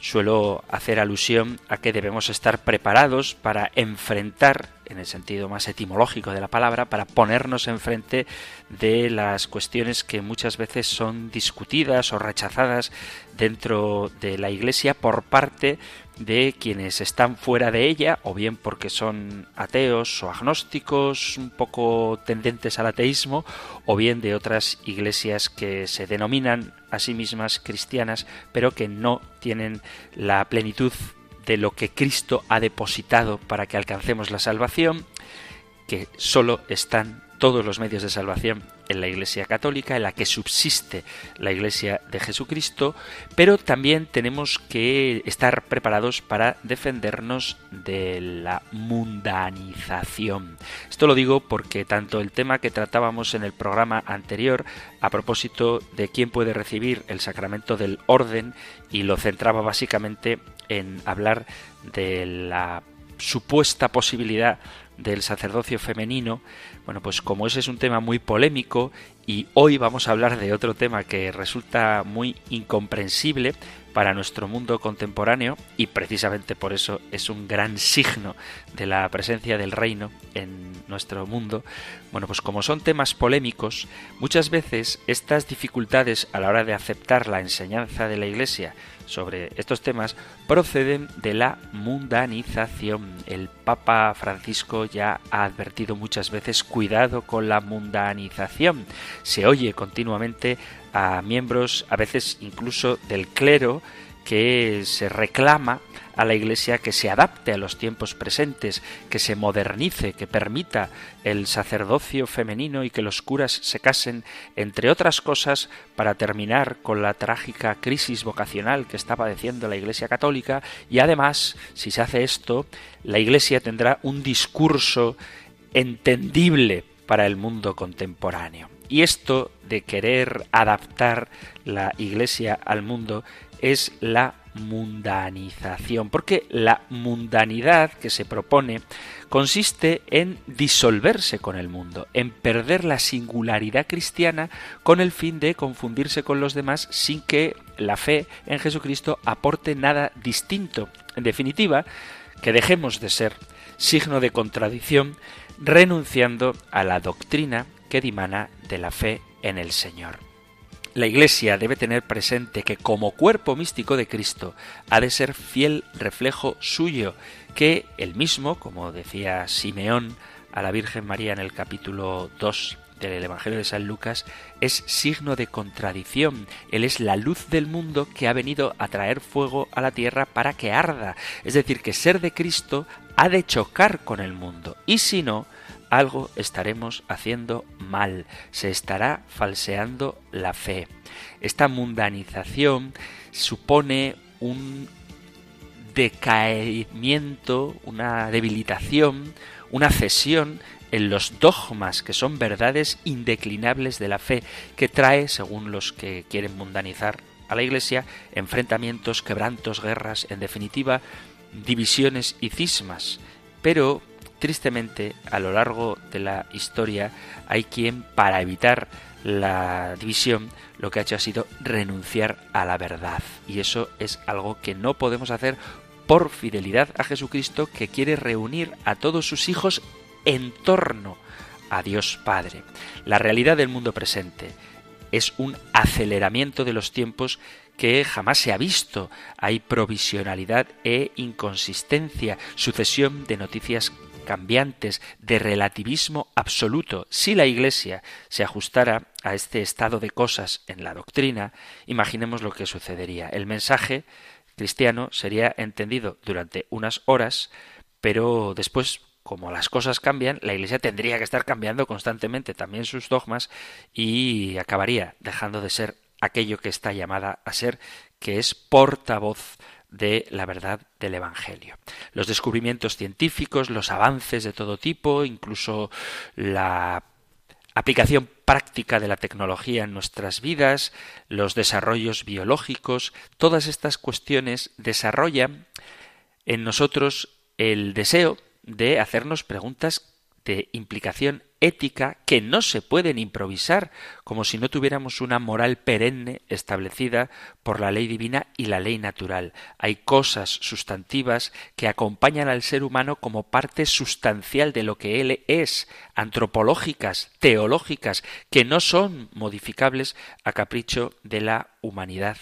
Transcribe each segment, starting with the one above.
suelo hacer alusión a que debemos estar preparados para enfrentar, en el sentido más etimológico de la palabra, para ponernos enfrente de las cuestiones que muchas veces son discutidas o rechazadas dentro de la Iglesia por parte de quienes están fuera de ella, o bien porque son ateos o agnósticos, un poco tendentes al ateísmo, o bien de otras iglesias que se denominan a sí mismas cristianas, pero que no tienen la plenitud de lo que Cristo ha depositado para que alcancemos la salvación, que solo están todos los medios de salvación en la Iglesia Católica, en la que subsiste la Iglesia de Jesucristo, pero también tenemos que estar preparados para defendernos de la mundanización. Esto lo digo porque tanto el tema que tratábamos en el programa anterior, a propósito de quién puede recibir el sacramento del orden, y lo centraba básicamente en hablar de la supuesta posibilidad del sacerdocio femenino, bueno, pues como ese es un tema muy polémico y hoy vamos a hablar de otro tema que resulta muy incomprensible para nuestro mundo contemporáneo y precisamente por eso es un gran signo de la presencia del reino en nuestro mundo. Bueno, pues como son temas polémicos, muchas veces estas dificultades a la hora de aceptar la enseñanza de la Iglesia sobre estos temas proceden de la mundanización. El Papa Francisco ya ha advertido muchas veces cuidado con la mundanización. Se oye continuamente a miembros, a veces incluso del clero, que se reclama a la Iglesia que se adapte a los tiempos presentes, que se modernice, que permita el sacerdocio femenino y que los curas se casen, entre otras cosas, para terminar con la trágica crisis vocacional que está padeciendo la Iglesia católica y además, si se hace esto, la Iglesia tendrá un discurso entendible para el mundo contemporáneo. Y esto de querer adaptar la Iglesia al mundo es la mundanización, porque la mundanidad que se propone consiste en disolverse con el mundo, en perder la singularidad cristiana con el fin de confundirse con los demás sin que la fe en Jesucristo aporte nada distinto. En definitiva, que dejemos de ser signo de contradicción renunciando a la doctrina que dimana de la fe en el Señor. La Iglesia debe tener presente que como cuerpo místico de Cristo ha de ser fiel reflejo suyo, que el mismo, como decía Simeón a la Virgen María en el capítulo 2 del Evangelio de San Lucas, es signo de contradicción. Él es la luz del mundo que ha venido a traer fuego a la tierra para que arda. Es decir, que ser de Cristo ha de chocar con el mundo. Y si no, algo estaremos haciendo mal, se estará falseando la fe. Esta mundanización supone un decaimiento, una debilitación, una cesión en los dogmas que son verdades indeclinables de la fe, que trae, según los que quieren mundanizar a la Iglesia, enfrentamientos, quebrantos, guerras, en definitiva, divisiones y cismas. Pero Tristemente, a lo largo de la historia hay quien, para evitar la división, lo que ha hecho ha sido renunciar a la verdad. Y eso es algo que no podemos hacer por fidelidad a Jesucristo, que quiere reunir a todos sus hijos en torno a Dios Padre. La realidad del mundo presente es un aceleramiento de los tiempos que jamás se ha visto. Hay provisionalidad e inconsistencia, sucesión de noticias cambiantes, de relativismo absoluto. Si la Iglesia se ajustara a este estado de cosas en la doctrina, imaginemos lo que sucedería. El mensaje cristiano sería entendido durante unas horas, pero después como las cosas cambian, la Iglesia tendría que estar cambiando constantemente también sus dogmas y acabaría dejando de ser aquello que está llamada a ser, que es portavoz de la verdad del Evangelio. Los descubrimientos científicos, los avances de todo tipo, incluso la aplicación práctica de la tecnología en nuestras vidas, los desarrollos biológicos, todas estas cuestiones desarrollan en nosotros el deseo de hacernos preguntas de implicación ética que no se pueden improvisar, como si no tuviéramos una moral perenne establecida por la ley divina y la ley natural. Hay cosas sustantivas que acompañan al ser humano como parte sustancial de lo que él es, antropológicas, teológicas, que no son modificables a capricho de la humanidad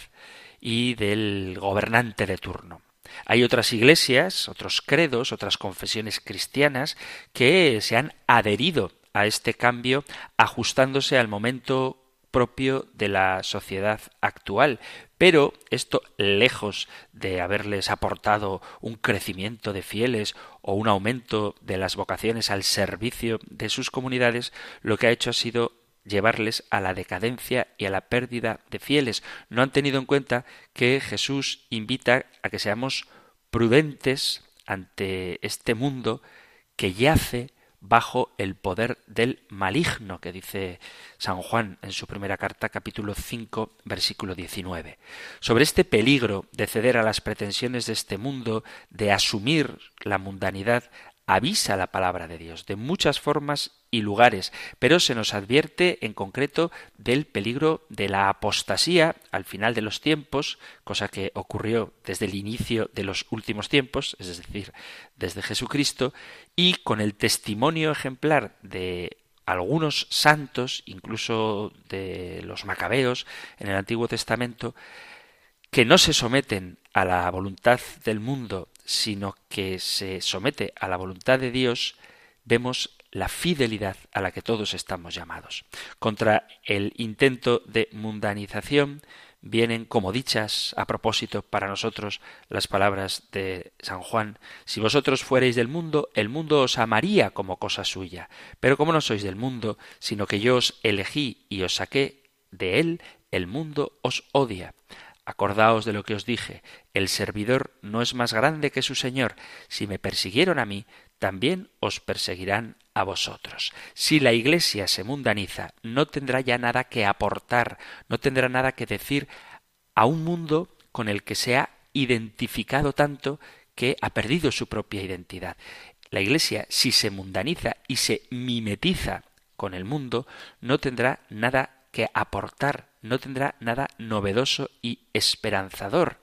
y del gobernante de turno. Hay otras iglesias, otros credos, otras confesiones cristianas que se han adherido a este cambio ajustándose al momento propio de la sociedad actual. Pero esto, lejos de haberles aportado un crecimiento de fieles o un aumento de las vocaciones al servicio de sus comunidades, lo que ha hecho ha sido llevarles a la decadencia y a la pérdida de fieles. No han tenido en cuenta que Jesús invita a que seamos prudentes ante este mundo que yace bajo el poder del maligno, que dice San Juan en su primera carta, capítulo 5, versículo 19. Sobre este peligro de ceder a las pretensiones de este mundo, de asumir la mundanidad, avisa la palabra de Dios de muchas formas y lugares, pero se nos advierte en concreto del peligro de la apostasía al final de los tiempos, cosa que ocurrió desde el inicio de los últimos tiempos, es decir, desde Jesucristo, y con el testimonio ejemplar de algunos santos, incluso de los macabeos en el Antiguo Testamento, que no se someten a la voluntad del mundo, sino que se somete a la voluntad de Dios, vemos la fidelidad a la que todos estamos llamados. Contra el intento de mundanización vienen como dichas a propósito para nosotros las palabras de San Juan Si vosotros fuereis del mundo, el mundo os amaría como cosa suya. Pero como no sois del mundo, sino que yo os elegí y os saqué de él, el mundo os odia. Acordaos de lo que os dije, el servidor no es más grande que su Señor. Si me persiguieron a mí, también os perseguirán a vosotros. Si la Iglesia se mundaniza, no tendrá ya nada que aportar, no tendrá nada que decir a un mundo con el que se ha identificado tanto que ha perdido su propia identidad. La Iglesia, si se mundaniza y se mimetiza con el mundo, no tendrá nada que aportar, no tendrá nada novedoso y esperanzador.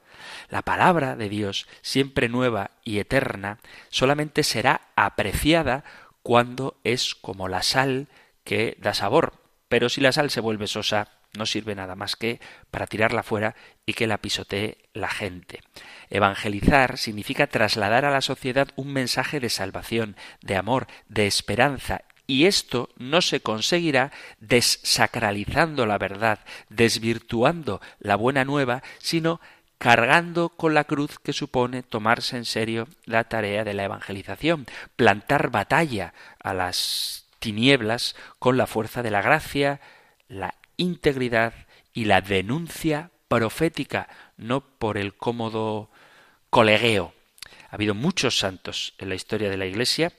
La palabra de Dios, siempre nueva y eterna, solamente será apreciada cuando es como la sal que da sabor. Pero si la sal se vuelve sosa, no sirve nada más que para tirarla fuera y que la pisotee la gente. Evangelizar significa trasladar a la sociedad un mensaje de salvación, de amor, de esperanza y esto no se conseguirá desacralizando la verdad, desvirtuando la buena nueva, sino cargando con la cruz que supone tomarse en serio la tarea de la evangelización, plantar batalla a las tinieblas con la fuerza de la gracia, la integridad y la denuncia profética, no por el cómodo colegueo. Ha habido muchos santos en la historia de la Iglesia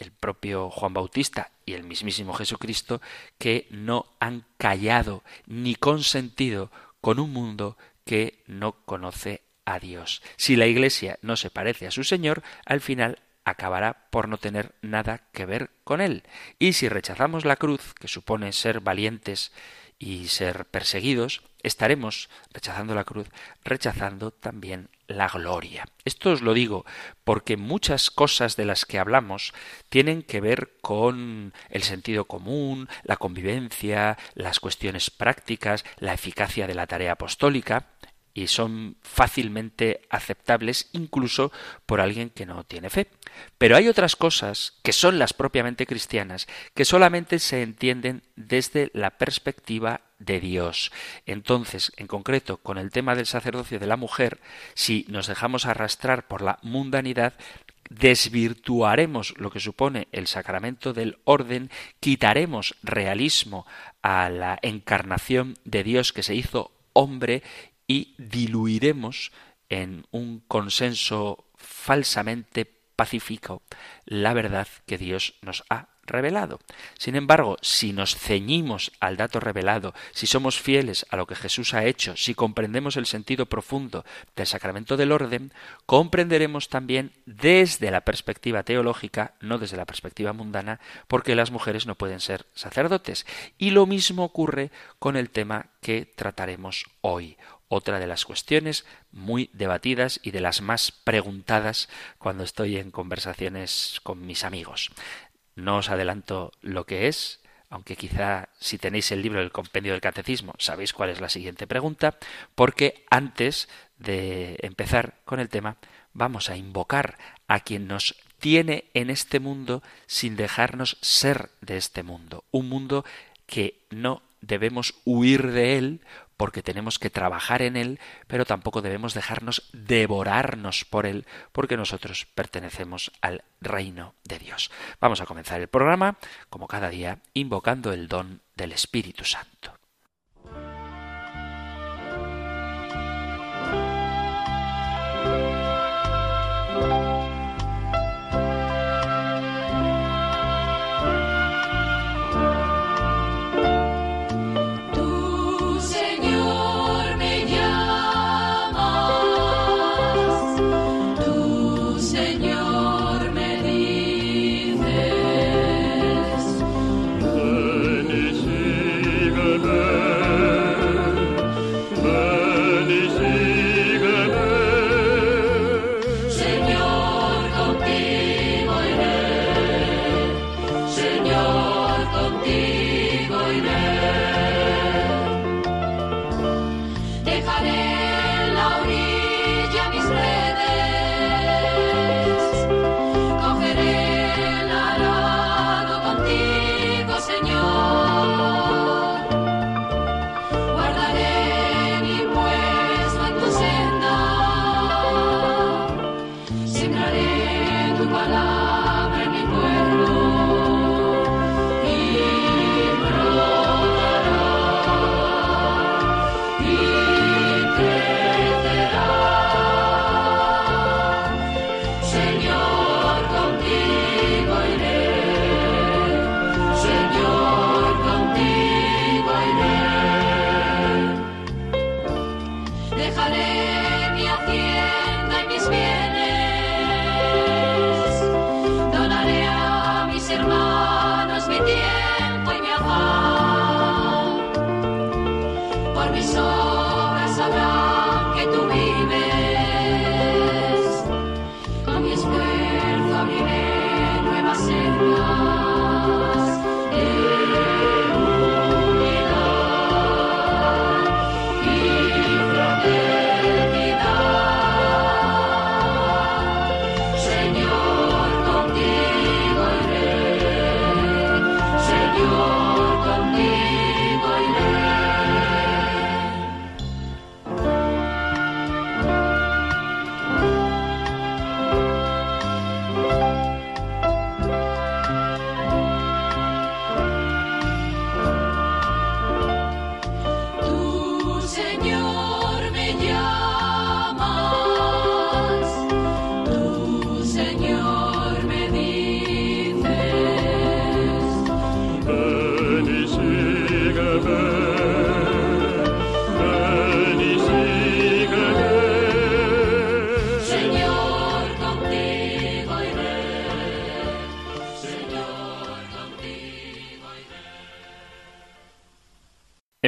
el propio Juan Bautista y el mismísimo Jesucristo, que no han callado ni consentido con un mundo que no conoce a Dios. Si la Iglesia no se parece a su Señor, al final acabará por no tener nada que ver con Él. Y si rechazamos la cruz, que supone ser valientes y ser perseguidos, estaremos rechazando la cruz, rechazando también la gloria. Esto os lo digo porque muchas cosas de las que hablamos tienen que ver con el sentido común, la convivencia, las cuestiones prácticas, la eficacia de la tarea apostólica, y son fácilmente aceptables incluso por alguien que no tiene fe. Pero hay otras cosas que son las propiamente cristianas que solamente se entienden desde la perspectiva de Dios. Entonces, en concreto, con el tema del sacerdocio de la mujer, si nos dejamos arrastrar por la mundanidad, desvirtuaremos lo que supone el sacramento del orden, quitaremos realismo a la encarnación de Dios que se hizo hombre y diluiremos en un consenso falsamente pacífico la verdad que Dios nos ha revelado. Sin embargo, si nos ceñimos al dato revelado, si somos fieles a lo que Jesús ha hecho, si comprendemos el sentido profundo del sacramento del orden, comprenderemos también desde la perspectiva teológica, no desde la perspectiva mundana, porque las mujeres no pueden ser sacerdotes. Y lo mismo ocurre con el tema que trataremos hoy otra de las cuestiones muy debatidas y de las más preguntadas cuando estoy en conversaciones con mis amigos. No os adelanto lo que es, aunque quizá si tenéis el libro del compendio del catecismo sabéis cuál es la siguiente pregunta, porque antes de empezar con el tema vamos a invocar a quien nos tiene en este mundo sin dejarnos ser de este mundo, un mundo que no debemos huir de él porque tenemos que trabajar en él, pero tampoco debemos dejarnos devorarnos por él, porque nosotros pertenecemos al reino de Dios. Vamos a comenzar el programa, como cada día, invocando el don del Espíritu Santo.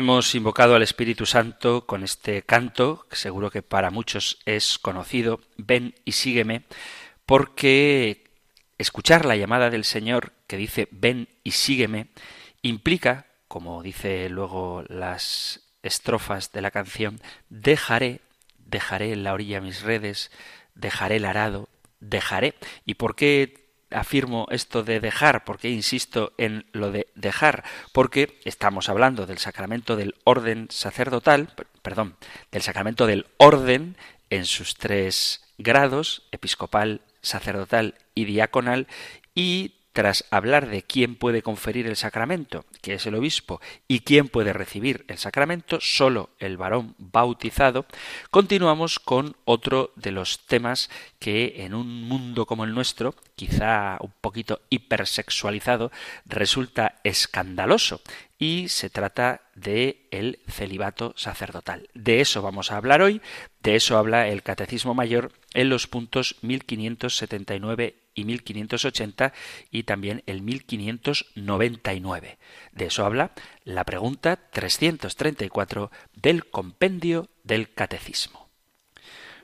Hemos invocado al Espíritu Santo con este canto, que seguro que para muchos es conocido, ven y sígueme, porque escuchar la llamada del Señor que dice ven y sígueme implica, como dice luego las estrofas de la canción, dejaré, dejaré en la orilla mis redes, dejaré el arado, dejaré. ¿Y por qué afirmo esto de dejar? ¿Por qué insisto en lo de dejar? Porque estamos hablando del sacramento del orden sacerdotal, perdón, del sacramento del orden en sus tres grados, episcopal, sacerdotal y diaconal y tras hablar de quién puede conferir el sacramento, que es el obispo, y quién puede recibir el sacramento, solo el varón bautizado, continuamos con otro de los temas que en un mundo como el nuestro, quizá un poquito hipersexualizado, resulta escandaloso, y se trata de el celibato sacerdotal. De eso vamos a hablar hoy, de eso habla el Catecismo Mayor en los puntos 1579 y 1580 y también el 1599. De eso habla la pregunta 334 del compendio del Catecismo.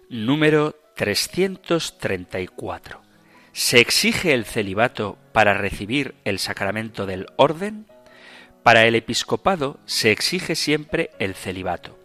Número 334. ¿Se exige el celibato para recibir el sacramento del orden? Para el episcopado se exige siempre el celibato.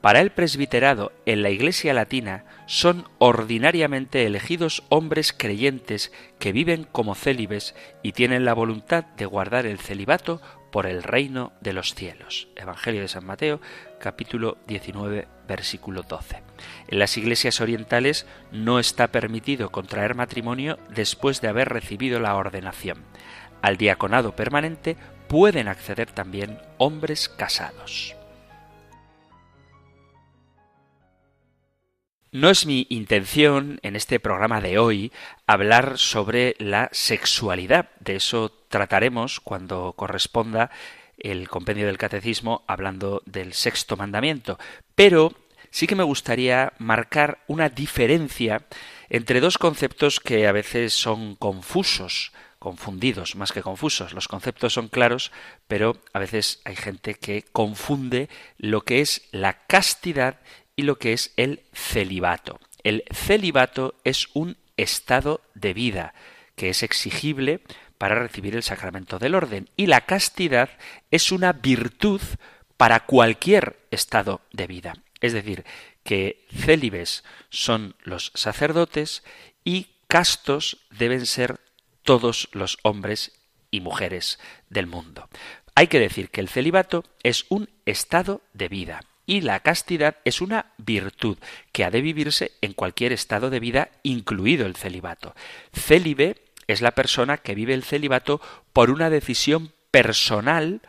Para el presbiterado en la Iglesia latina son ordinariamente elegidos hombres creyentes que viven como célibes y tienen la voluntad de guardar el celibato por el reino de los cielos. Evangelio de San Mateo, capítulo 19, versículo 12. En las iglesias orientales no está permitido contraer matrimonio después de haber recibido la ordenación. Al diaconado permanente pueden acceder también hombres casados. No es mi intención en este programa de hoy hablar sobre la sexualidad. De eso trataremos cuando corresponda el compendio del catecismo hablando del sexto mandamiento. Pero sí que me gustaría marcar una diferencia entre dos conceptos que a veces son confusos confundidos más que confusos. Los conceptos son claros, pero a veces hay gente que confunde lo que es la castidad y lo que es el celibato. El celibato es un estado de vida que es exigible para recibir el sacramento del orden y la castidad es una virtud para cualquier estado de vida. Es decir, que célibes son los sacerdotes y castos deben ser todos los hombres y mujeres del mundo. Hay que decir que el celibato es un estado de vida y la castidad es una virtud que ha de vivirse en cualquier estado de vida, incluido el celibato. Célibe es la persona que vive el celibato por una decisión personal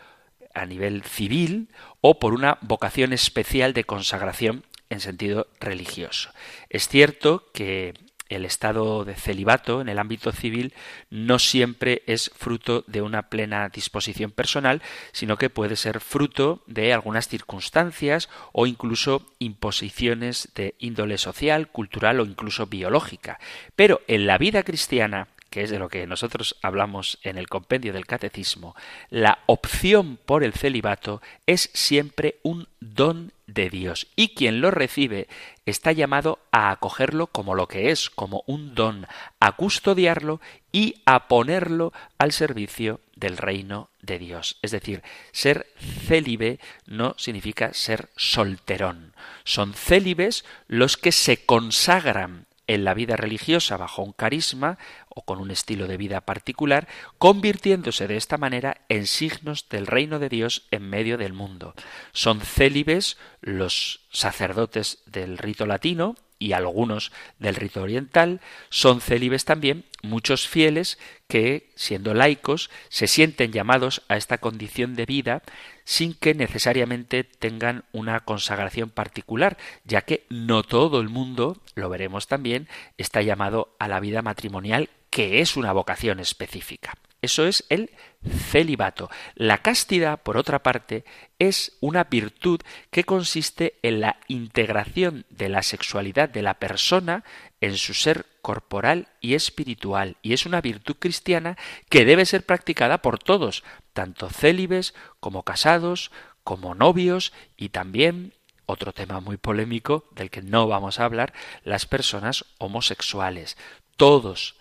a nivel civil o por una vocación especial de consagración en sentido religioso. Es cierto que el estado de celibato en el ámbito civil no siempre es fruto de una plena disposición personal, sino que puede ser fruto de algunas circunstancias o incluso imposiciones de índole social, cultural o incluso biológica. Pero en la vida cristiana, que es de lo que nosotros hablamos en el compendio del catecismo, la opción por el celibato es siempre un don de Dios y quien lo recibe está llamado a acogerlo como lo que es, como un don, a custodiarlo y a ponerlo al servicio del reino de Dios. Es decir, ser célibe no significa ser solterón. Son célibes los que se consagran en la vida religiosa bajo un carisma o con un estilo de vida particular, convirtiéndose de esta manera en signos del reino de Dios en medio del mundo. Son célibes los sacerdotes del rito latino, y algunos del rito oriental, son célibes también muchos fieles que, siendo laicos, se sienten llamados a esta condición de vida sin que necesariamente tengan una consagración particular, ya que no todo el mundo, lo veremos también, está llamado a la vida matrimonial, que es una vocación específica. Eso es el celibato. La castidad, por otra parte, es una virtud que consiste en la integración de la sexualidad de la persona en su ser corporal y espiritual, y es una virtud cristiana que debe ser practicada por todos, tanto célibes como casados, como novios y también otro tema muy polémico del que no vamos a hablar, las personas homosexuales. Todos,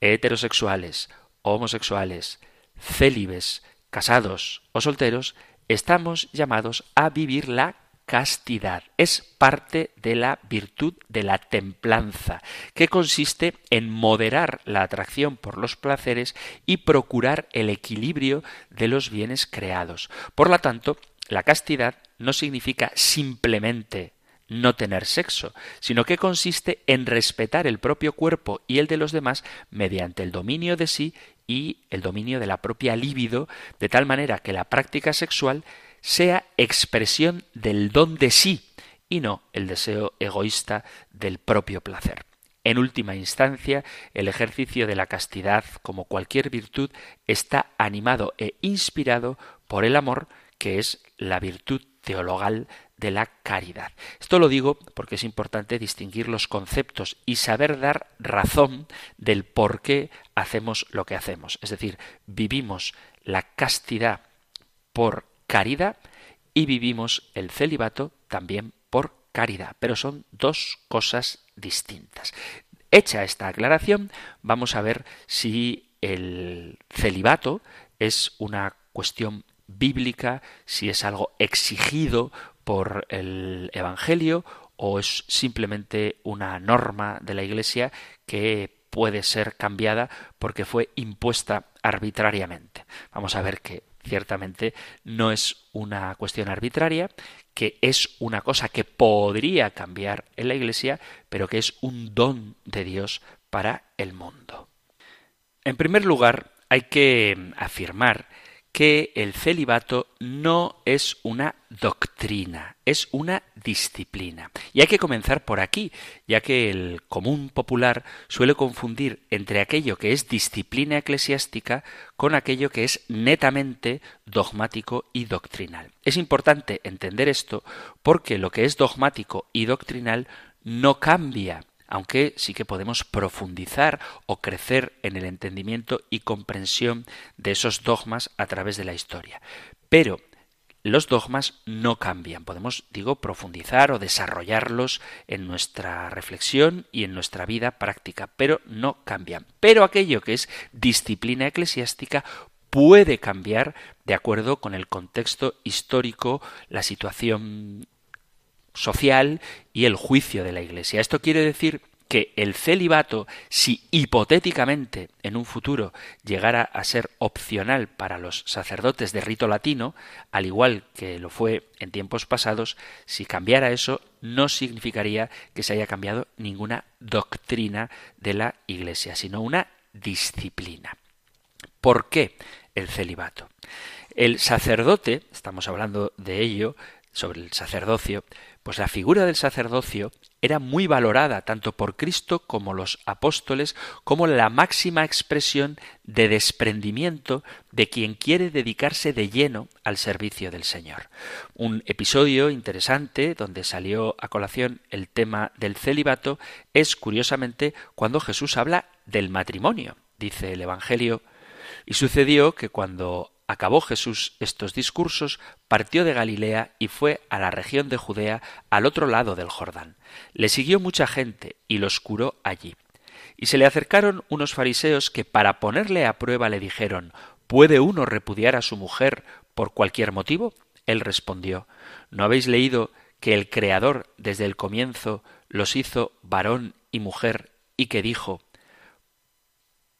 heterosexuales, homosexuales, célibes, casados o solteros, estamos llamados a vivir la castidad. Es parte de la virtud de la templanza, que consiste en moderar la atracción por los placeres y procurar el equilibrio de los bienes creados. Por lo tanto, la castidad no significa simplemente no tener sexo, sino que consiste en respetar el propio cuerpo y el de los demás mediante el dominio de sí y el dominio de la propia libido, de tal manera que la práctica sexual sea expresión del don de sí y no el deseo egoísta del propio placer. En última instancia, el ejercicio de la castidad, como cualquier virtud, está animado e inspirado por el amor, que es la virtud teologal de la caridad. Esto lo digo porque es importante distinguir los conceptos y saber dar razón del por qué hacemos lo que hacemos. Es decir, vivimos la castidad por caridad y vivimos el celibato también por caridad, pero son dos cosas distintas. Hecha esta aclaración, vamos a ver si el celibato es una cuestión bíblica, si es algo exigido por el Evangelio o es simplemente una norma de la Iglesia que puede ser cambiada porque fue impuesta arbitrariamente. Vamos a ver que ciertamente no es una cuestión arbitraria, que es una cosa que podría cambiar en la Iglesia, pero que es un don de Dios para el mundo. En primer lugar, hay que afirmar que el celibato no es una doctrina, es una disciplina. Y hay que comenzar por aquí, ya que el común popular suele confundir entre aquello que es disciplina eclesiástica con aquello que es netamente dogmático y doctrinal. Es importante entender esto porque lo que es dogmático y doctrinal no cambia aunque sí que podemos profundizar o crecer en el entendimiento y comprensión de esos dogmas a través de la historia. Pero los dogmas no cambian. Podemos, digo, profundizar o desarrollarlos en nuestra reflexión y en nuestra vida práctica, pero no cambian. Pero aquello que es disciplina eclesiástica puede cambiar de acuerdo con el contexto histórico, la situación social y el juicio de la Iglesia. Esto quiere decir que el celibato, si hipotéticamente en un futuro llegara a ser opcional para los sacerdotes de rito latino, al igual que lo fue en tiempos pasados, si cambiara eso, no significaría que se haya cambiado ninguna doctrina de la Iglesia, sino una disciplina. ¿Por qué el celibato? El sacerdote, estamos hablando de ello, sobre el sacerdocio, pues la figura del sacerdocio era muy valorada tanto por Cristo como los apóstoles como la máxima expresión de desprendimiento de quien quiere dedicarse de lleno al servicio del Señor. Un episodio interesante donde salió a colación el tema del celibato es curiosamente cuando Jesús habla del matrimonio. Dice el Evangelio y sucedió que cuando acabó Jesús estos discursos, partió de Galilea y fue a la región de Judea al otro lado del Jordán. Le siguió mucha gente y los curó allí. Y se le acercaron unos fariseos que para ponerle a prueba le dijeron ¿Puede uno repudiar a su mujer por cualquier motivo? Él respondió ¿No habéis leído que el Creador desde el comienzo los hizo varón y mujer y que dijo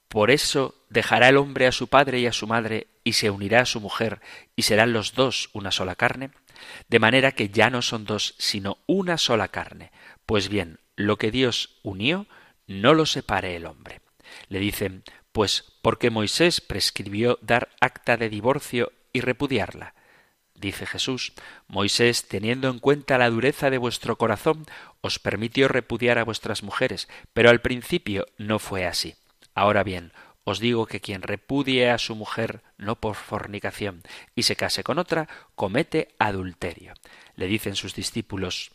por eso dejará el hombre a su padre y a su madre y se unirá a su mujer y serán los dos una sola carne, de manera que ya no son dos, sino una sola carne. Pues bien, lo que Dios unió, no lo separe el hombre. Le dicen, pues porque Moisés prescribió dar acta de divorcio y repudiarla. Dice Jesús, Moisés, teniendo en cuenta la dureza de vuestro corazón, os permitió repudiar a vuestras mujeres, pero al principio no fue así. Ahora bien, os digo que quien repudie a su mujer no por fornicación y se case con otra, comete adulterio. Le dicen sus discípulos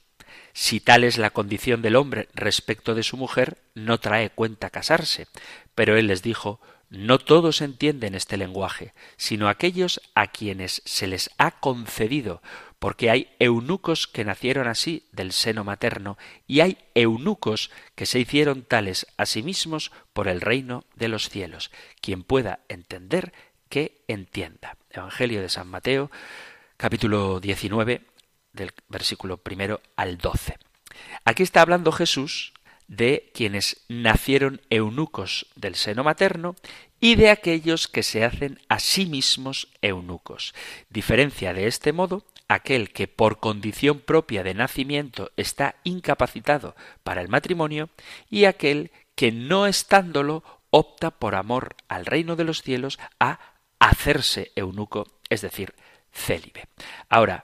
si tal es la condición del hombre respecto de su mujer, no trae cuenta casarse. Pero él les dijo no todos entienden este lenguaje, sino aquellos a quienes se les ha concedido, porque hay eunucos que nacieron así del seno materno, y hay eunucos que se hicieron tales a sí mismos por el reino de los cielos. Quien pueda entender, que entienda. Evangelio de San Mateo, capítulo 19, del versículo primero al 12. Aquí está hablando Jesús de quienes nacieron eunucos del seno materno y de aquellos que se hacen a sí mismos eunucos. Diferencia de este modo aquel que por condición propia de nacimiento está incapacitado para el matrimonio y aquel que no estándolo opta por amor al reino de los cielos a hacerse eunuco, es decir, célibe. Ahora,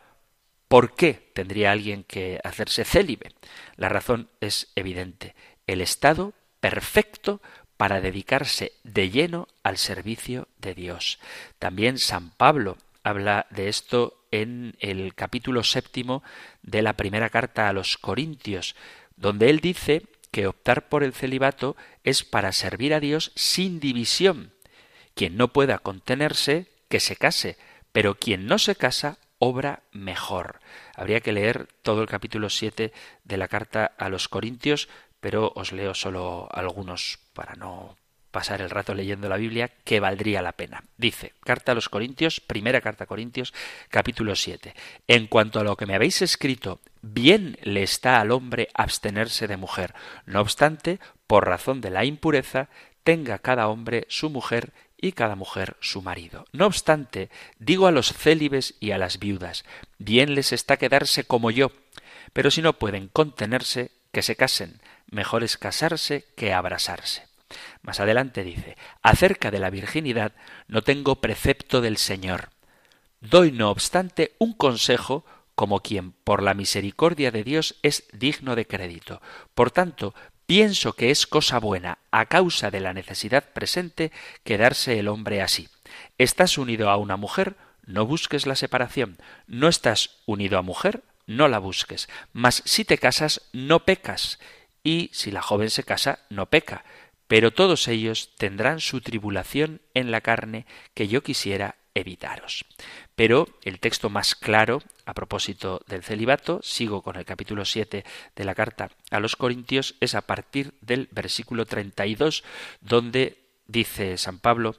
¿por qué tendría alguien que hacerse célibe? La razón es evidente. El estado perfecto para dedicarse de lleno al servicio de Dios. También San Pablo habla de esto en el capítulo séptimo de la primera carta a los Corintios, donde él dice que optar por el celibato es para servir a Dios sin división. Quien no pueda contenerse, que se case, pero quien no se casa, obra mejor. Habría que leer todo el capítulo siete de la carta a los Corintios, pero os leo solo algunos para no pasar el rato leyendo la Biblia que valdría la pena. Dice, carta a los Corintios, primera carta a Corintios, capítulo 7. En cuanto a lo que me habéis escrito, bien le está al hombre abstenerse de mujer. No obstante, por razón de la impureza, tenga cada hombre su mujer y cada mujer su marido. No obstante, digo a los célibes y a las viudas, bien les está quedarse como yo, pero si no pueden contenerse, que se casen, mejor es casarse que abrasarse. Más adelante dice, acerca de la virginidad no tengo precepto del Señor. Doy, no obstante, un consejo como quien por la misericordia de Dios es digno de crédito. Por tanto, pienso que es cosa buena, a causa de la necesidad presente, quedarse el hombre así. Estás unido a una mujer, no busques la separación. No estás unido a mujer, no la busques. Mas si te casas, no pecas. Y si la joven se casa, no peca pero todos ellos tendrán su tribulación en la carne que yo quisiera evitaros. Pero el texto más claro a propósito del celibato, sigo con el capítulo 7 de la carta a los Corintios, es a partir del versículo 32, donde dice San Pablo,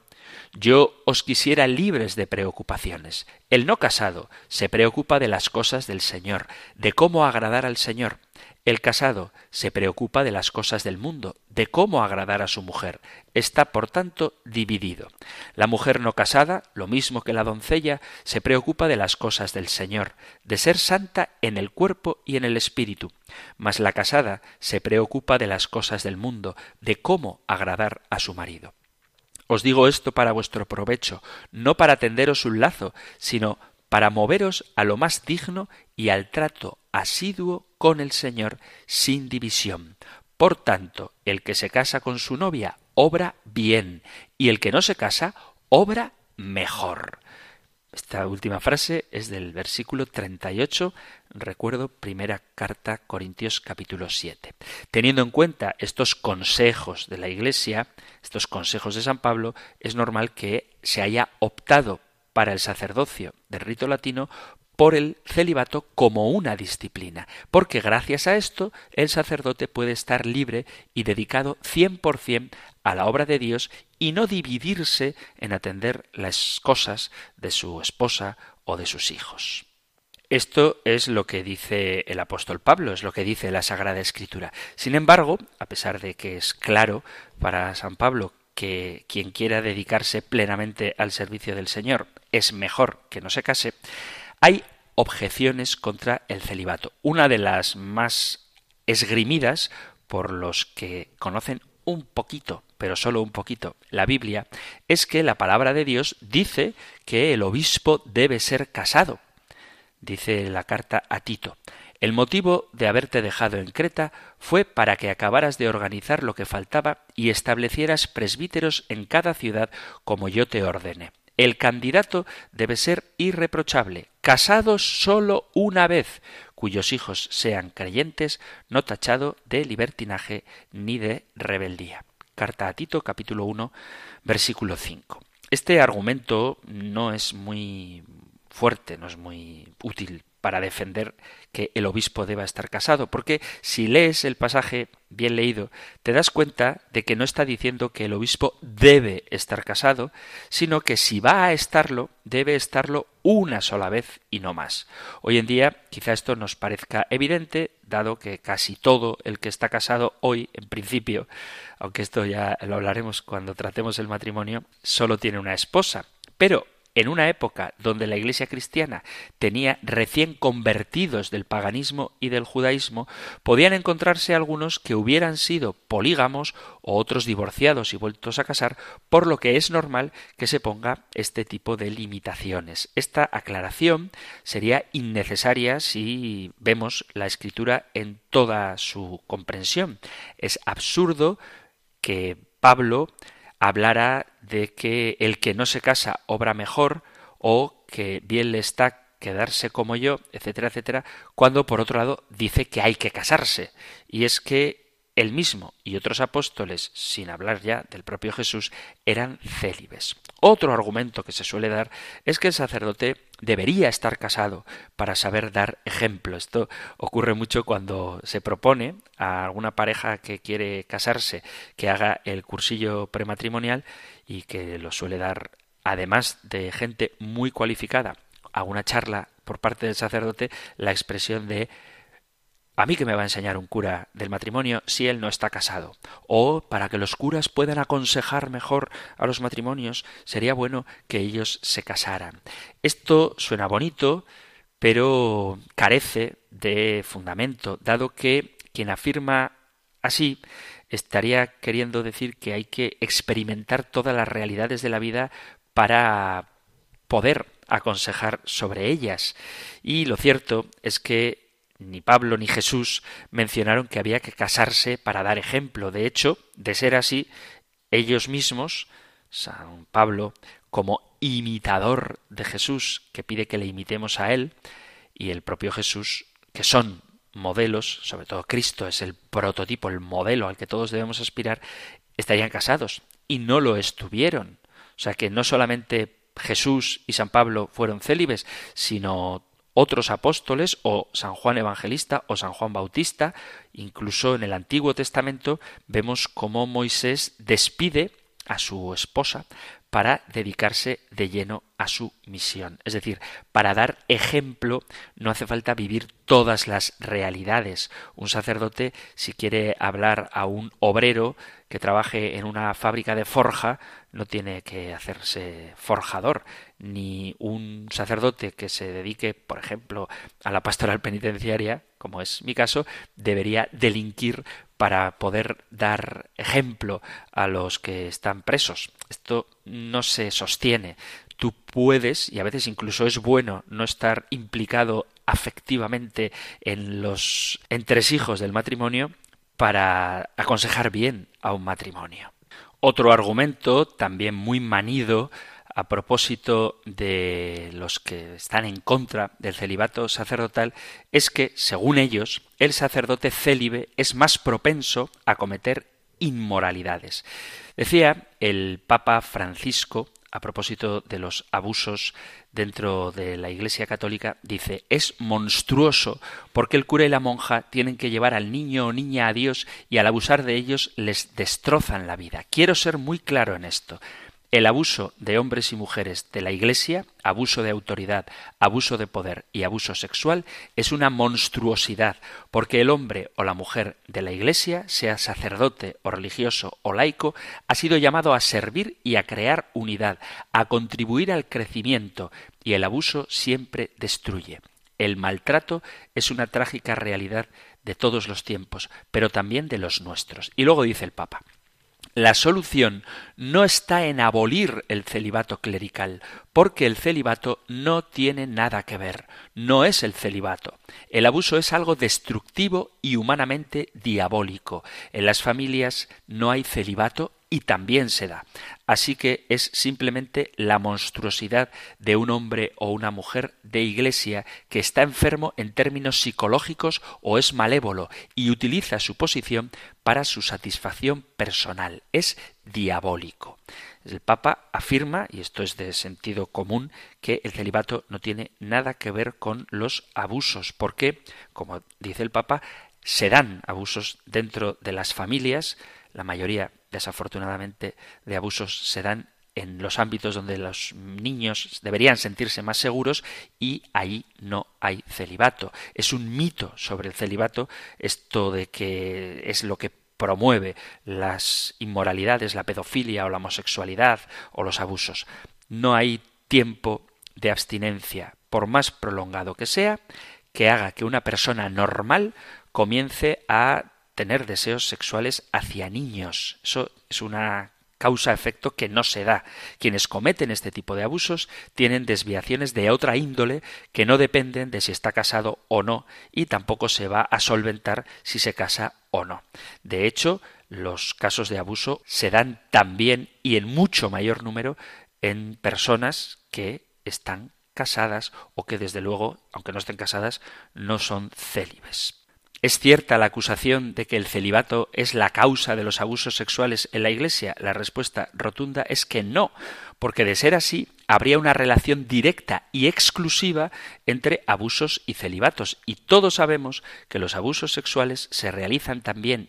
yo os quisiera libres de preocupaciones. El no casado se preocupa de las cosas del Señor, de cómo agradar al Señor. El casado se preocupa de las cosas del mundo, de cómo agradar a su mujer. Está, por tanto, dividido. La mujer no casada, lo mismo que la doncella, se preocupa de las cosas del Señor, de ser santa en el cuerpo y en el espíritu. Mas la casada se preocupa de las cosas del mundo, de cómo agradar a su marido. Os digo esto para vuestro provecho, no para tenderos un lazo, sino para moveros a lo más digno y al trato asiduo con el Señor sin división. Por tanto, el que se casa con su novia obra bien, y el que no se casa obra mejor. Esta última frase es del versículo 38, recuerdo, primera carta Corintios capítulo 7. Teniendo en cuenta estos consejos de la Iglesia, estos consejos de San Pablo, es normal que se haya optado para el sacerdocio del rito latino por el celibato como una disciplina, porque gracias a esto el sacerdote puede estar libre y dedicado 100% a la obra de Dios y no dividirse en atender las cosas de su esposa o de sus hijos. Esto es lo que dice el apóstol Pablo, es lo que dice la Sagrada Escritura. Sin embargo, a pesar de que es claro para San Pablo que quien quiera dedicarse plenamente al servicio del Señor es mejor que no se case, hay objeciones contra el celibato. Una de las más esgrimidas por los que conocen un poquito, pero solo un poquito, la Biblia, es que la palabra de Dios dice que el obispo debe ser casado. Dice la carta a Tito. El motivo de haberte dejado en Creta fue para que acabaras de organizar lo que faltaba y establecieras presbíteros en cada ciudad como yo te ordene. El candidato debe ser irreprochable, casado solo una vez, cuyos hijos sean creyentes, no tachado de libertinaje ni de rebeldía. Carta a Tito, capítulo 1, versículo 5. Este argumento no es muy fuerte, no es muy útil para defender que el obispo deba estar casado, porque si lees el pasaje bien leído, te das cuenta de que no está diciendo que el obispo debe estar casado, sino que si va a estarlo, debe estarlo una sola vez y no más. Hoy en día quizá esto nos parezca evidente, dado que casi todo el que está casado hoy, en principio, aunque esto ya lo hablaremos cuando tratemos el matrimonio, solo tiene una esposa. Pero en una época donde la Iglesia cristiana tenía recién convertidos del paganismo y del judaísmo, podían encontrarse algunos que hubieran sido polígamos o otros divorciados y vueltos a casar, por lo que es normal que se ponga este tipo de limitaciones. Esta aclaración sería innecesaria si vemos la escritura en toda su comprensión. Es absurdo que Pablo hablara de que el que no se casa obra mejor o que bien le está quedarse como yo, etcétera, etcétera, cuando por otro lado dice que hay que casarse. Y es que él mismo y otros apóstoles, sin hablar ya del propio Jesús, eran célibes. Otro argumento que se suele dar es que el sacerdote debería estar casado para saber dar ejemplo. Esto ocurre mucho cuando se propone a alguna pareja que quiere casarse que haga el cursillo prematrimonial y que lo suele dar además de gente muy cualificada a una charla por parte del sacerdote la expresión de a mí que me va a enseñar un cura del matrimonio si él no está casado. O para que los curas puedan aconsejar mejor a los matrimonios, sería bueno que ellos se casaran. Esto suena bonito, pero carece de fundamento, dado que quien afirma así estaría queriendo decir que hay que experimentar todas las realidades de la vida para poder aconsejar sobre ellas. Y lo cierto es que ni Pablo ni Jesús mencionaron que había que casarse para dar ejemplo. De hecho, de ser así, ellos mismos, San Pablo, como imitador de Jesús, que pide que le imitemos a él, y el propio Jesús, que son modelos, sobre todo Cristo es el prototipo, el modelo al que todos debemos aspirar, estarían casados y no lo estuvieron. O sea que no solamente Jesús y San Pablo fueron célibes, sino otros apóstoles o San Juan Evangelista o San Juan Bautista, incluso en el Antiguo Testamento vemos cómo Moisés despide a su esposa para dedicarse de lleno a su misión. Es decir, para dar ejemplo no hace falta vivir todas las realidades. Un sacerdote, si quiere hablar a un obrero que trabaje en una fábrica de forja, no tiene que hacerse forjador, ni un sacerdote que se dedique, por ejemplo, a la pastoral penitenciaria, como es mi caso, debería delinquir para poder dar ejemplo a los que están presos. Esto no se sostiene. Tú puedes, y a veces incluso es bueno, no estar implicado afectivamente en los entresijos del matrimonio para aconsejar bien a un matrimonio. Otro argumento, también muy manido, a propósito de los que están en contra del celibato sacerdotal es que, según ellos, el sacerdote célibe es más propenso a cometer inmoralidades. Decía el Papa Francisco, a propósito de los abusos dentro de la Iglesia Católica, dice, es monstruoso porque el cura y la monja tienen que llevar al niño o niña a Dios y al abusar de ellos les destrozan la vida. Quiero ser muy claro en esto. El abuso de hombres y mujeres de la Iglesia, abuso de autoridad, abuso de poder y abuso sexual es una monstruosidad, porque el hombre o la mujer de la Iglesia, sea sacerdote o religioso o laico, ha sido llamado a servir y a crear unidad, a contribuir al crecimiento, y el abuso siempre destruye. El maltrato es una trágica realidad de todos los tiempos, pero también de los nuestros. Y luego dice el Papa, la solución no está en abolir el celibato clerical, porque el celibato no tiene nada que ver, no es el celibato. El abuso es algo destructivo y humanamente diabólico. En las familias no hay celibato y también se da. Así que es simplemente la monstruosidad de un hombre o una mujer de iglesia que está enfermo en términos psicológicos o es malévolo y utiliza su posición para su satisfacción personal. Es diabólico. El Papa afirma, y esto es de sentido común, que el celibato no tiene nada que ver con los abusos, porque, como dice el Papa, se dan abusos dentro de las familias, la mayoría, desafortunadamente, de abusos se dan en los ámbitos donde los niños deberían sentirse más seguros y ahí no hay celibato. Es un mito sobre el celibato esto de que es lo que promueve las inmoralidades, la pedofilia o la homosexualidad o los abusos. No hay tiempo de abstinencia, por más prolongado que sea, que haga que una persona normal comience a tener deseos sexuales hacia niños. Eso es una causa-efecto que no se da. Quienes cometen este tipo de abusos tienen desviaciones de otra índole que no dependen de si está casado o no y tampoco se va a solventar si se casa o no. De hecho, los casos de abuso se dan también y en mucho mayor número en personas que están casadas o que desde luego, aunque no estén casadas, no son célibes. ¿Es cierta la acusación de que el celibato es la causa de los abusos sexuales en la Iglesia? La respuesta rotunda es que no, porque de ser así habría una relación directa y exclusiva entre abusos y celibatos. Y todos sabemos que los abusos sexuales se realizan también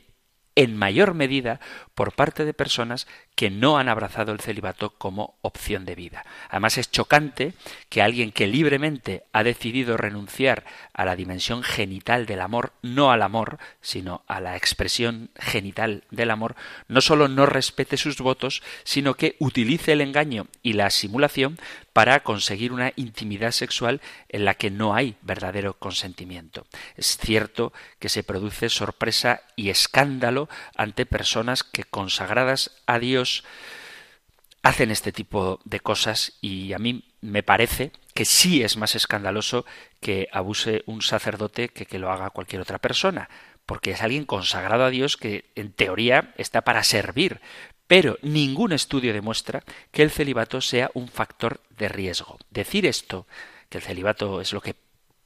en mayor medida por parte de personas que no han abrazado el celibato como opción de vida. Además es chocante que alguien que libremente ha decidido renunciar a la dimensión genital del amor, no al amor, sino a la expresión genital del amor, no solo no respete sus votos, sino que utilice el engaño y la simulación para conseguir una intimidad sexual en la que no hay verdadero consentimiento. Es cierto que se produce sorpresa y escándalo ante personas que consagradas a Dios hacen este tipo de cosas y a mí me parece que sí es más escandaloso que abuse un sacerdote que que lo haga cualquier otra persona, porque es alguien consagrado a Dios que en teoría está para servir, pero ningún estudio demuestra que el celibato sea un factor de riesgo. Decir esto, que el celibato es lo que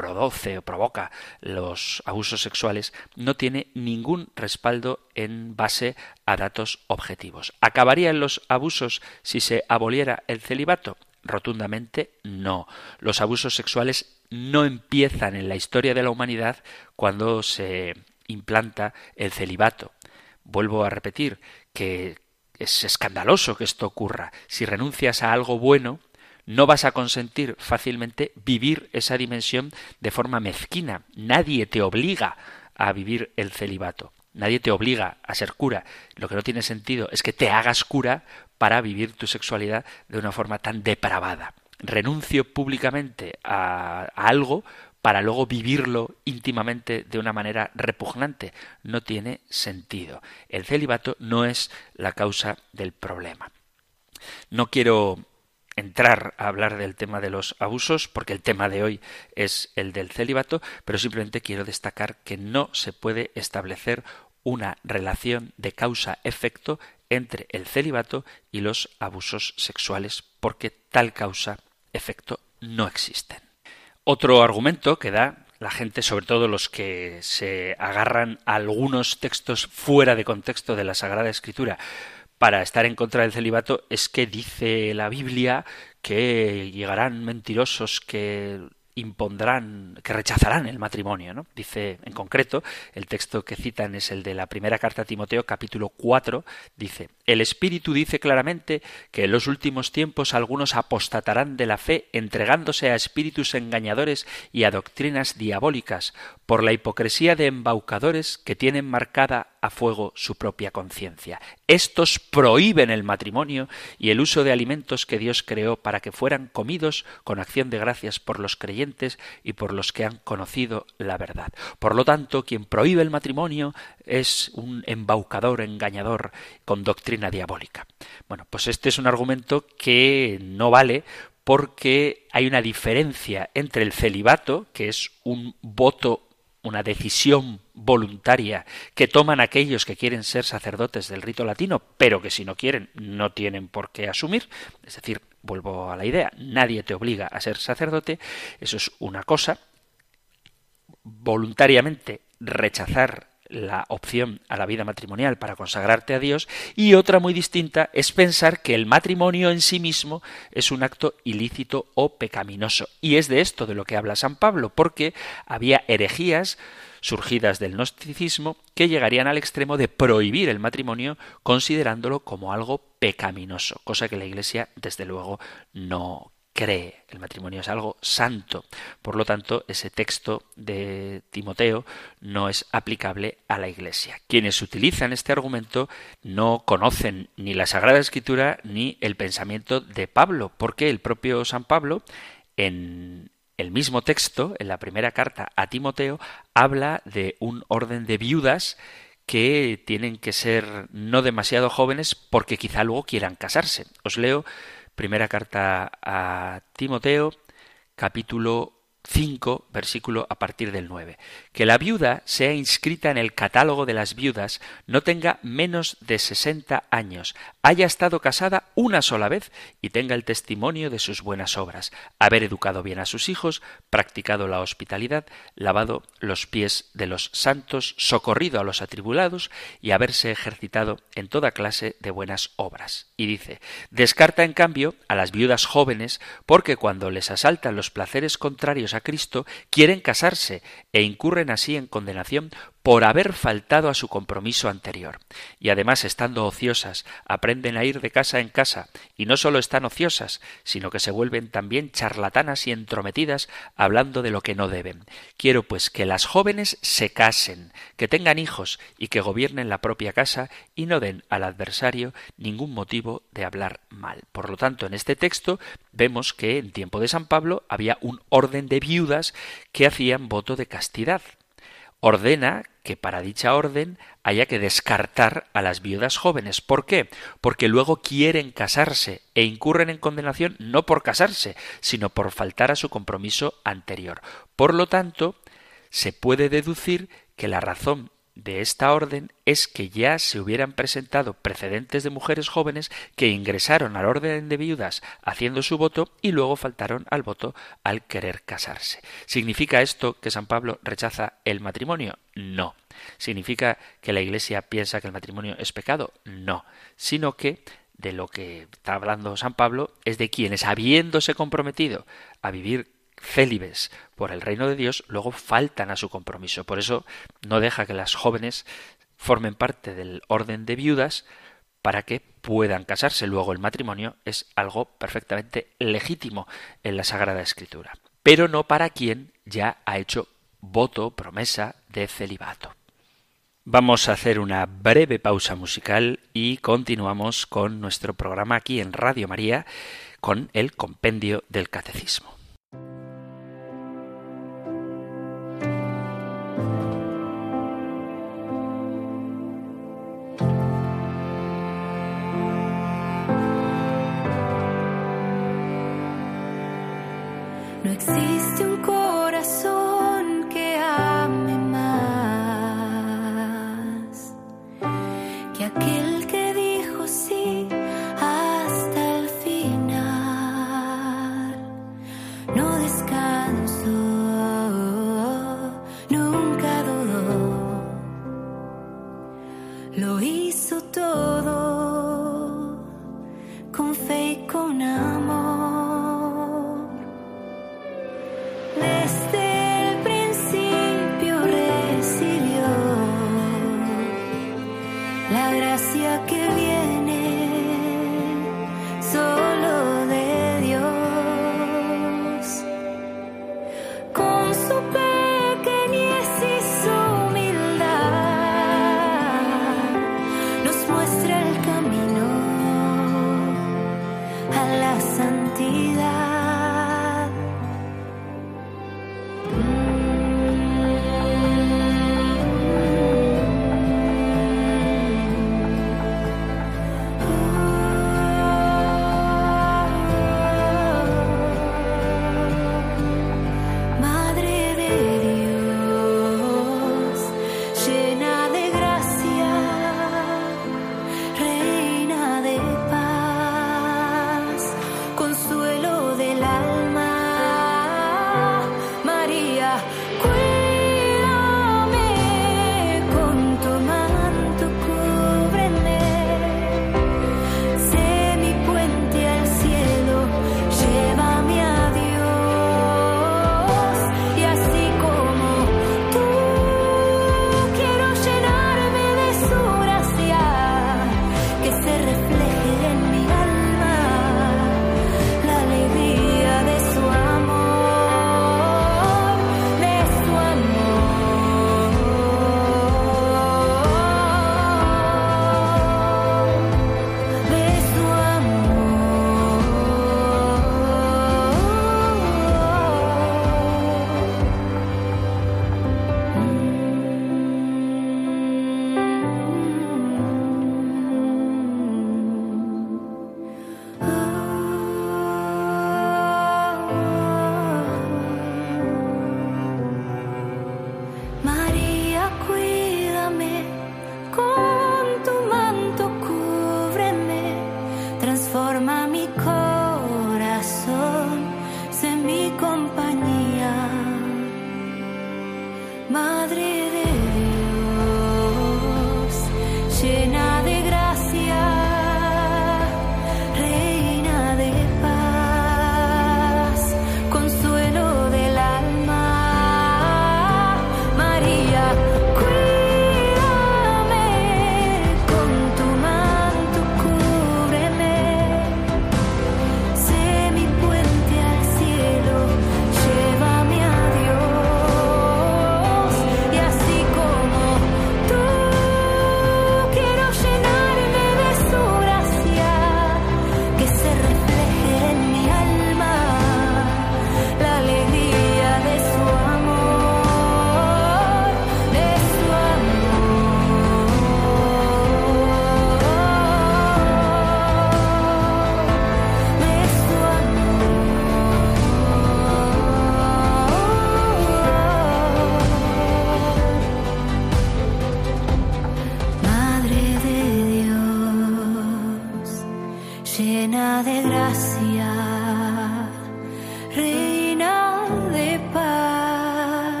produce o provoca los abusos sexuales, no tiene ningún respaldo en base a datos objetivos. ¿Acabarían los abusos si se aboliera el celibato? Rotundamente no. Los abusos sexuales no empiezan en la historia de la humanidad cuando se implanta el celibato. Vuelvo a repetir que es escandaloso que esto ocurra. Si renuncias a algo bueno, no vas a consentir fácilmente vivir esa dimensión de forma mezquina. Nadie te obliga a vivir el celibato. Nadie te obliga a ser cura. Lo que no tiene sentido es que te hagas cura para vivir tu sexualidad de una forma tan depravada. Renuncio públicamente a, algo para luego vivirlo íntimamente de una manera repugnante. No tiene sentido. El celibato no es la causa del problema. No quiero entrar a hablar del tema de los abusos, porque el tema de hoy es el del celibato, pero simplemente quiero destacar que no se puede establecer una relación de causa-efecto entre el celibato y los abusos sexuales, porque tal causa-efecto no existen. Otro argumento que da la gente, sobre todo los que se agarran a algunos textos fuera de contexto de la Sagrada Escritura, para estar en contra del celibato es que dice la Biblia que llegarán mentirosos que impondrán, que rechazarán el matrimonio. ¿no? Dice en concreto, el texto que citan es el de la primera carta a Timoteo, capítulo 4, dice, el Espíritu dice claramente que en los últimos tiempos algunos apostatarán de la fe entregándose a espíritus engañadores y a doctrinas diabólicas por la hipocresía de embaucadores que tienen marcada a fuego su propia conciencia. Estos prohíben el matrimonio y el uso de alimentos que Dios creó para que fueran comidos con acción de gracias por los creyentes y por los que han conocido la verdad. Por lo tanto, quien prohíbe el matrimonio es un embaucador, engañador, con diabólica. Bueno, pues este es un argumento que no vale porque hay una diferencia entre el celibato, que es un voto una decisión voluntaria que toman aquellos que quieren ser sacerdotes del rito latino, pero que si no quieren no tienen por qué asumir, es decir, vuelvo a la idea, nadie te obliga a ser sacerdote, eso es una cosa, voluntariamente rechazar la opción a la vida matrimonial para consagrarte a Dios y otra muy distinta es pensar que el matrimonio en sí mismo es un acto ilícito o pecaminoso. Y es de esto de lo que habla San Pablo, porque había herejías surgidas del gnosticismo que llegarían al extremo de prohibir el matrimonio considerándolo como algo pecaminoso, cosa que la Iglesia desde luego no cree. El matrimonio es algo santo. Por lo tanto, ese texto de Timoteo no es aplicable a la Iglesia. Quienes utilizan este argumento no conocen ni la Sagrada Escritura ni el pensamiento de Pablo, porque el propio San Pablo, en el mismo texto, en la primera carta a Timoteo, habla de un orden de viudas que tienen que ser no demasiado jóvenes porque quizá luego quieran casarse. Os leo Primera carta a Timoteo, capítulo 5, versículo a partir del 9. Que la viuda sea inscrita en el catálogo de las viudas, no tenga menos de 60 años, haya estado casada una sola vez y tenga el testimonio de sus buenas obras, haber educado bien a sus hijos, practicado la hospitalidad, lavado los pies de los santos, socorrido a los atribulados y haberse ejercitado en toda clase de buenas obras. Y dice, descarta en cambio a las viudas jóvenes porque cuando les asaltan los placeres contrarios a Cristo, quieren casarse e incurren así en condenación por haber faltado a su compromiso anterior. Y además, estando ociosas, aprenden a ir de casa en casa, y no solo están ociosas, sino que se vuelven también charlatanas y entrometidas hablando de lo que no deben. Quiero pues que las jóvenes se casen, que tengan hijos y que gobiernen la propia casa y no den al adversario ningún motivo de hablar mal. Por lo tanto, en este texto vemos que en tiempo de San Pablo había un orden de viudas que hacían voto de castidad ordena que para dicha orden haya que descartar a las viudas jóvenes. ¿Por qué? Porque luego quieren casarse e incurren en condenación no por casarse, sino por faltar a su compromiso anterior. Por lo tanto, se puede deducir que la razón de esta orden es que ya se hubieran presentado precedentes de mujeres jóvenes que ingresaron al orden de viudas haciendo su voto y luego faltaron al voto al querer casarse. ¿Significa esto que San Pablo rechaza el matrimonio? No. ¿Significa que la Iglesia piensa que el matrimonio es pecado? No. Sino que de lo que está hablando San Pablo es de quienes, habiéndose comprometido a vivir célibes por el reino de Dios, luego faltan a su compromiso. Por eso no deja que las jóvenes formen parte del orden de viudas para que puedan casarse. Luego el matrimonio es algo perfectamente legítimo en la Sagrada Escritura, pero no para quien ya ha hecho voto, promesa de celibato. Vamos a hacer una breve pausa musical y continuamos con nuestro programa aquí en Radio María con el compendio del catecismo.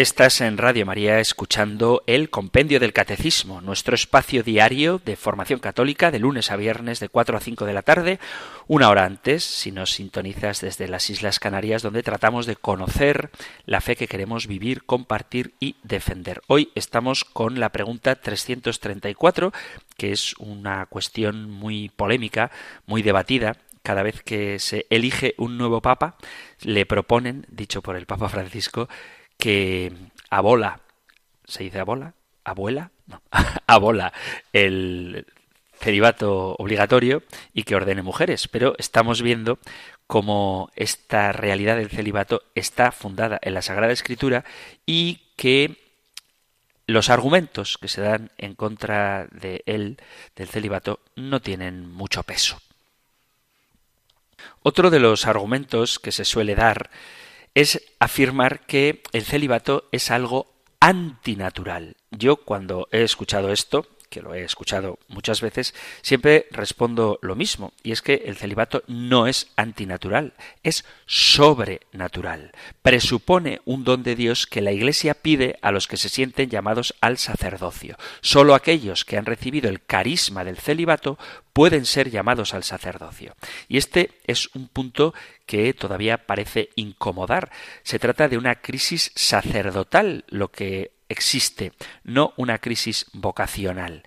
Estás en Radio María escuchando el Compendio del Catecismo, nuestro espacio diario de formación católica de lunes a viernes de 4 a 5 de la tarde, una hora antes, si nos sintonizas desde las Islas Canarias, donde tratamos de conocer la fe que queremos vivir, compartir y defender. Hoy estamos con la pregunta 334, que es una cuestión muy polémica, muy debatida, cada vez que se elige un nuevo papa, le proponen, dicho por el Papa Francisco, que abola, ¿se dice abola? ¿Abuela? No, abola el celibato obligatorio y que ordene mujeres. Pero estamos viendo cómo esta realidad del celibato está fundada en la Sagrada Escritura y que los argumentos que se dan en contra de él, del celibato, no tienen mucho peso. Otro de los argumentos que se suele dar es afirmar que el celibato es algo antinatural. Yo cuando he escuchado esto, que lo he escuchado muchas veces, siempre respondo lo mismo, y es que el celibato no es antinatural, es sobrenatural. Presupone un don de Dios que la Iglesia pide a los que se sienten llamados al sacerdocio. Solo aquellos que han recibido el carisma del celibato pueden ser llamados al sacerdocio. Y este es un punto que todavía parece incomodar. Se trata de una crisis sacerdotal, lo que existe, no una crisis vocacional.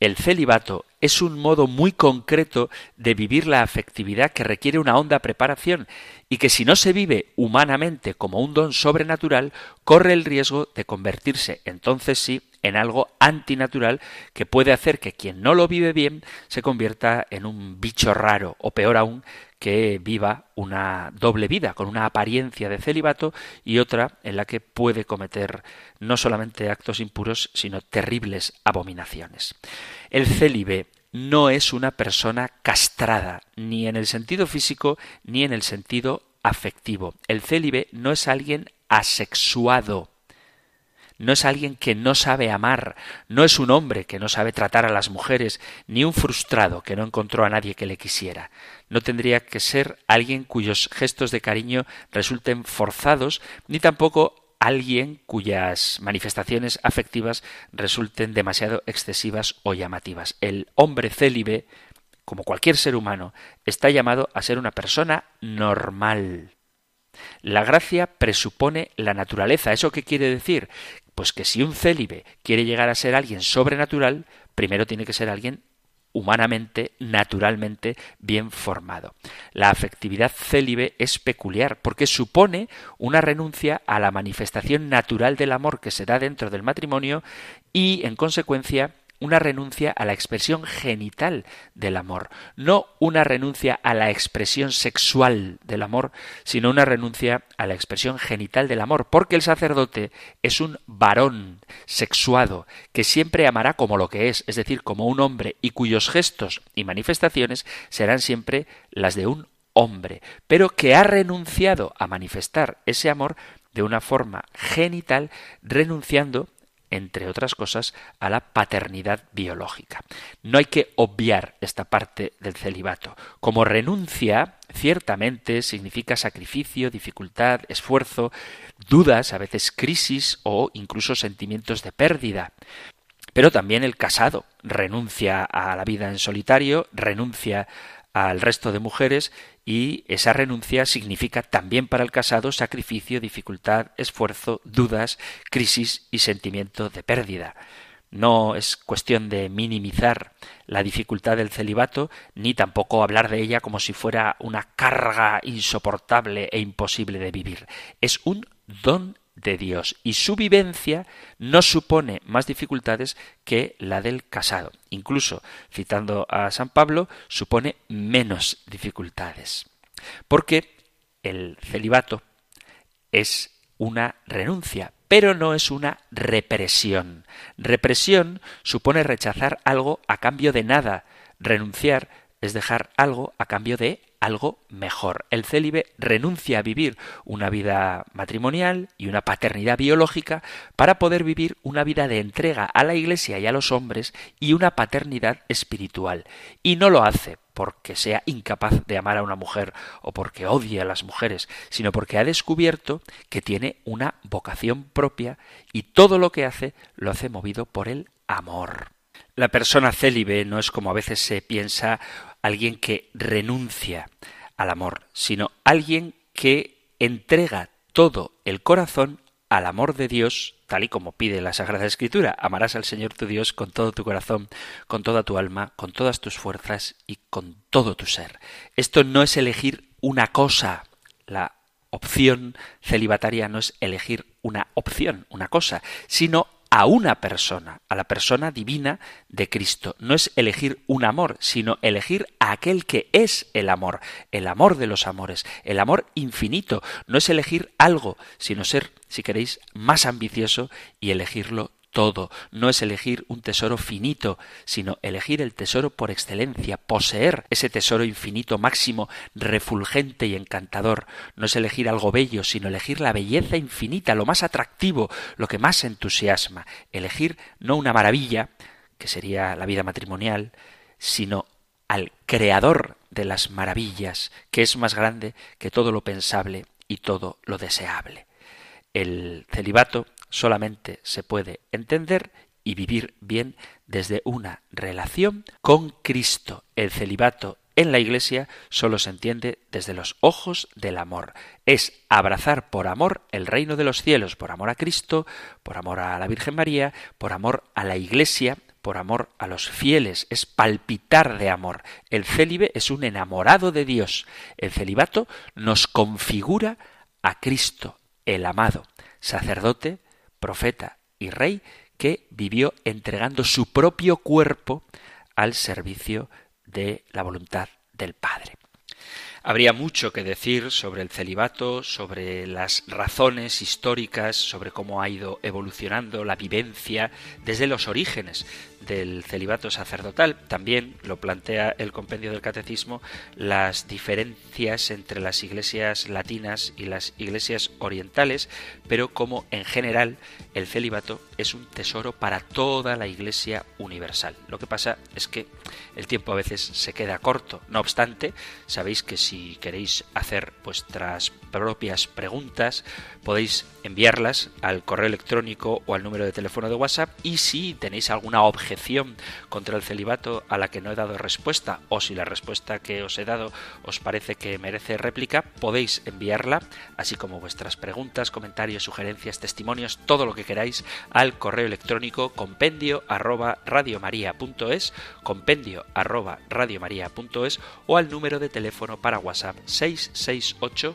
El celibato es un modo muy concreto de vivir la afectividad que requiere una honda preparación y que si no se vive humanamente como un don sobrenatural, corre el riesgo de convertirse entonces sí en algo antinatural que puede hacer que quien no lo vive bien se convierta en un bicho raro o peor aún que viva una doble vida, con una apariencia de celibato y otra en la que puede cometer no solamente actos impuros, sino terribles abominaciones. El célibe no es una persona castrada, ni en el sentido físico ni en el sentido afectivo. El célibe no es alguien asexuado, no es alguien que no sabe amar, no es un hombre que no sabe tratar a las mujeres, ni un frustrado que no encontró a nadie que le quisiera. No tendría que ser alguien cuyos gestos de cariño resulten forzados, ni tampoco alguien cuyas manifestaciones afectivas resulten demasiado excesivas o llamativas. El hombre célibe, como cualquier ser humano, está llamado a ser una persona normal. La gracia presupone la naturaleza. ¿Eso qué quiere decir? Pues que si un célibe quiere llegar a ser alguien sobrenatural, primero tiene que ser alguien humanamente, naturalmente bien formado. La afectividad célibe es peculiar porque supone una renuncia a la manifestación natural del amor que se da dentro del matrimonio y, en consecuencia, una renuncia a la expresión genital del amor, no una renuncia a la expresión sexual del amor, sino una renuncia a la expresión genital del amor, porque el sacerdote es un varón sexuado que siempre amará como lo que es, es decir, como un hombre, y cuyos gestos y manifestaciones serán siempre las de un hombre, pero que ha renunciado a manifestar ese amor de una forma genital, renunciando entre otras cosas, a la paternidad biológica. No hay que obviar esta parte del celibato. Como renuncia, ciertamente significa sacrificio, dificultad, esfuerzo, dudas, a veces crisis o incluso sentimientos de pérdida. Pero también el casado renuncia a la vida en solitario, renuncia al resto de mujeres y esa renuncia significa también para el casado sacrificio, dificultad, esfuerzo, dudas, crisis y sentimiento de pérdida. No es cuestión de minimizar la dificultad del celibato, ni tampoco hablar de ella como si fuera una carga insoportable e imposible de vivir. Es un don de Dios y su vivencia no supone más dificultades que la del casado. Incluso, citando a San Pablo, supone menos dificultades. Porque el celibato es una renuncia, pero no es una represión. Represión supone rechazar algo a cambio de nada. Renunciar es dejar algo a cambio de algo mejor. El célibe renuncia a vivir una vida matrimonial y una paternidad biológica para poder vivir una vida de entrega a la Iglesia y a los hombres y una paternidad espiritual. Y no lo hace porque sea incapaz de amar a una mujer o porque odie a las mujeres, sino porque ha descubierto que tiene una vocación propia y todo lo que hace lo hace movido por el amor. La persona célibe no es como a veces se piensa alguien que renuncia al amor, sino alguien que entrega todo el corazón al amor de Dios, tal y como pide la Sagrada Escritura. Amarás al Señor tu Dios con todo tu corazón, con toda tu alma, con todas tus fuerzas y con todo tu ser. Esto no es elegir una cosa. La opción celibataria no es elegir una opción, una cosa, sino a una persona, a la persona divina de Cristo. No es elegir un amor, sino elegir a aquel que es el amor, el amor de los amores, el amor infinito. No es elegir algo, sino ser, si queréis, más ambicioso y elegirlo todo. No es elegir un tesoro finito, sino elegir el tesoro por excelencia, poseer ese tesoro infinito máximo, refulgente y encantador. No es elegir algo bello, sino elegir la belleza infinita, lo más atractivo, lo que más entusiasma. Elegir no una maravilla, que sería la vida matrimonial, sino al creador de las maravillas, que es más grande que todo lo pensable y todo lo deseable. El celibato solamente se puede entender y vivir bien desde una relación con Cristo. El celibato en la Iglesia solo se entiende desde los ojos del amor. Es abrazar por amor el reino de los cielos, por amor a Cristo, por amor a la Virgen María, por amor a la Iglesia, por amor a los fieles, es palpitar de amor. El célibe es un enamorado de Dios. El celibato nos configura a Cristo, el amado, sacerdote, profeta y rey que vivió entregando su propio cuerpo al servicio de la voluntad del Padre. Habría mucho que decir sobre el celibato, sobre las razones históricas, sobre cómo ha ido evolucionando la vivencia desde los orígenes del celibato sacerdotal. También lo plantea el compendio del catecismo las diferencias entre las iglesias latinas y las iglesias orientales, pero como en general el celibato es un tesoro para toda la iglesia universal. Lo que pasa es que el tiempo a veces se queda corto. No obstante, sabéis que si queréis hacer vuestras propias preguntas, podéis enviarlas al correo electrónico o al número de teléfono de WhatsApp y si tenéis alguna objeción contra el celibato a la que no he dado respuesta o si la respuesta que os he dado os parece que merece réplica, podéis enviarla, así como vuestras preguntas, comentarios, sugerencias, testimonios, todo lo que queráis al correo electrónico compendio arroba radiomaria.es, compendio arroba radiomaria.es o al número de teléfono para WhatsApp 668